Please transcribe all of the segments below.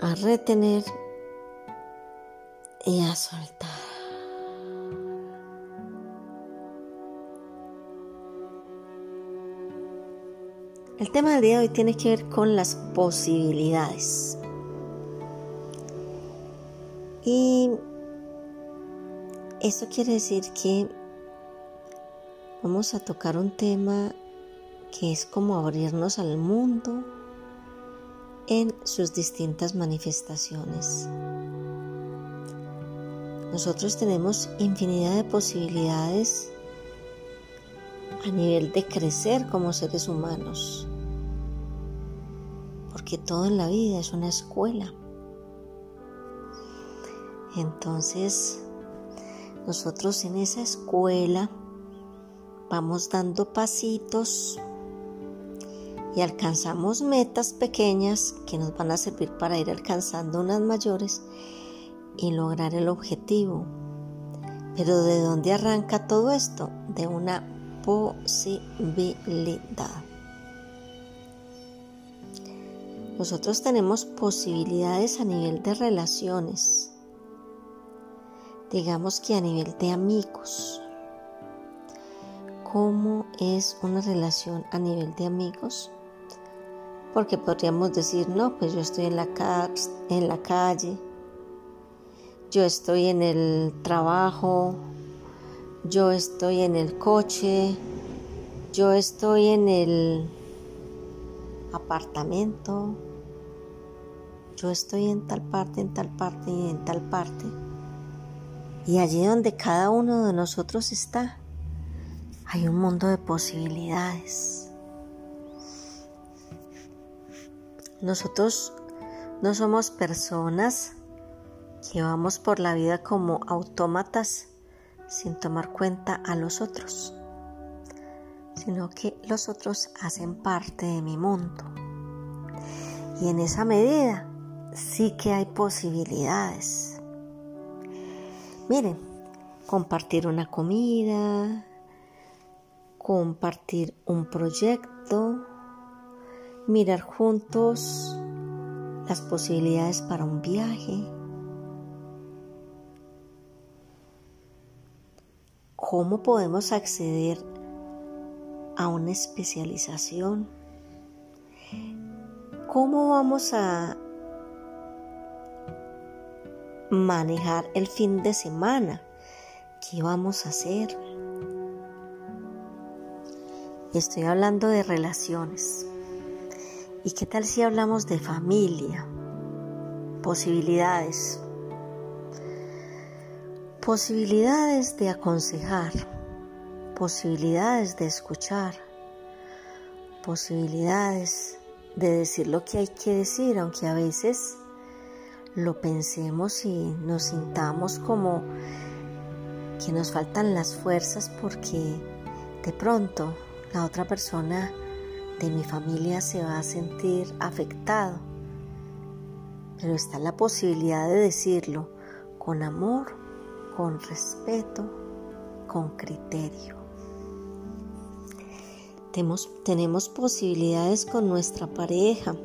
a retener y a soltar. El tema del día de hoy tiene que ver con las posibilidades. Y eso quiere decir que vamos a tocar un tema que es como abrirnos al mundo en sus distintas manifestaciones. Nosotros tenemos infinidad de posibilidades a nivel de crecer como seres humanos, porque todo en la vida es una escuela. Entonces, nosotros en esa escuela vamos dando pasitos y alcanzamos metas pequeñas que nos van a servir para ir alcanzando unas mayores y lograr el objetivo. Pero ¿de dónde arranca todo esto? De una posibilidad. Nosotros tenemos posibilidades a nivel de relaciones, digamos que a nivel de amigos. ¿Cómo es una relación a nivel de amigos? Porque podríamos decir, no, pues yo estoy en la, en la calle, yo estoy en el trabajo, yo estoy en el coche, yo estoy en el apartamento, yo estoy en tal parte, en tal parte y en tal parte. Y allí donde cada uno de nosotros está, hay un mundo de posibilidades. Nosotros no somos personas que vamos por la vida como autómatas sin tomar cuenta a los otros, sino que los otros hacen parte de mi mundo. Y en esa medida sí que hay posibilidades. Miren, compartir una comida, compartir un proyecto, mirar juntos las posibilidades para un viaje, cómo podemos acceder a una especialización, cómo vamos a manejar el fin de semana, qué vamos a hacer. Estoy hablando de relaciones. ¿Y qué tal si hablamos de familia? Posibilidades. Posibilidades de aconsejar, posibilidades de escuchar, posibilidades de decir lo que hay que decir, aunque a veces lo pensemos y nos sintamos como que nos faltan las fuerzas porque de pronto la otra persona de mi familia se va a sentir afectado. Pero está la posibilidad de decirlo con amor, con respeto, con criterio. Tenemos, tenemos posibilidades con nuestra pareja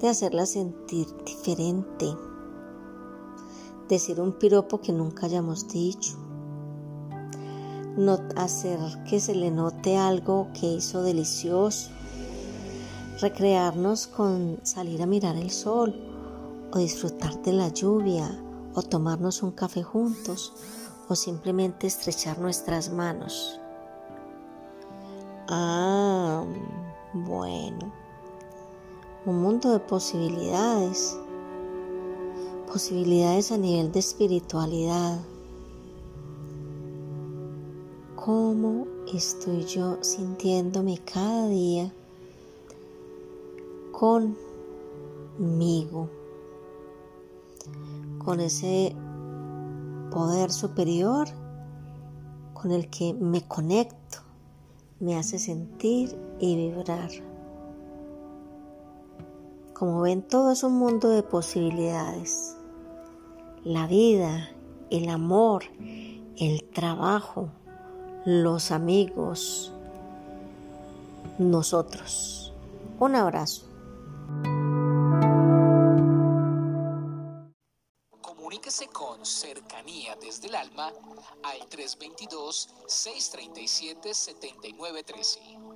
de hacerla sentir diferente, decir un piropo que nunca hayamos dicho, hacer que se le note algo que hizo delicioso, recrearnos con salir a mirar el sol o disfrutar de la lluvia o tomarnos un café juntos o simplemente estrechar nuestras manos. Ah, bueno, un mundo de posibilidades, posibilidades a nivel de espiritualidad cómo estoy yo sintiéndome cada día conmigo, con ese poder superior con el que me conecto, me hace sentir y vibrar. Como ven, todo es un mundo de posibilidades. La vida, el amor, el trabajo, los amigos, nosotros. Un abrazo. Comuníquese con cercanía desde el alma al 322-637-7913.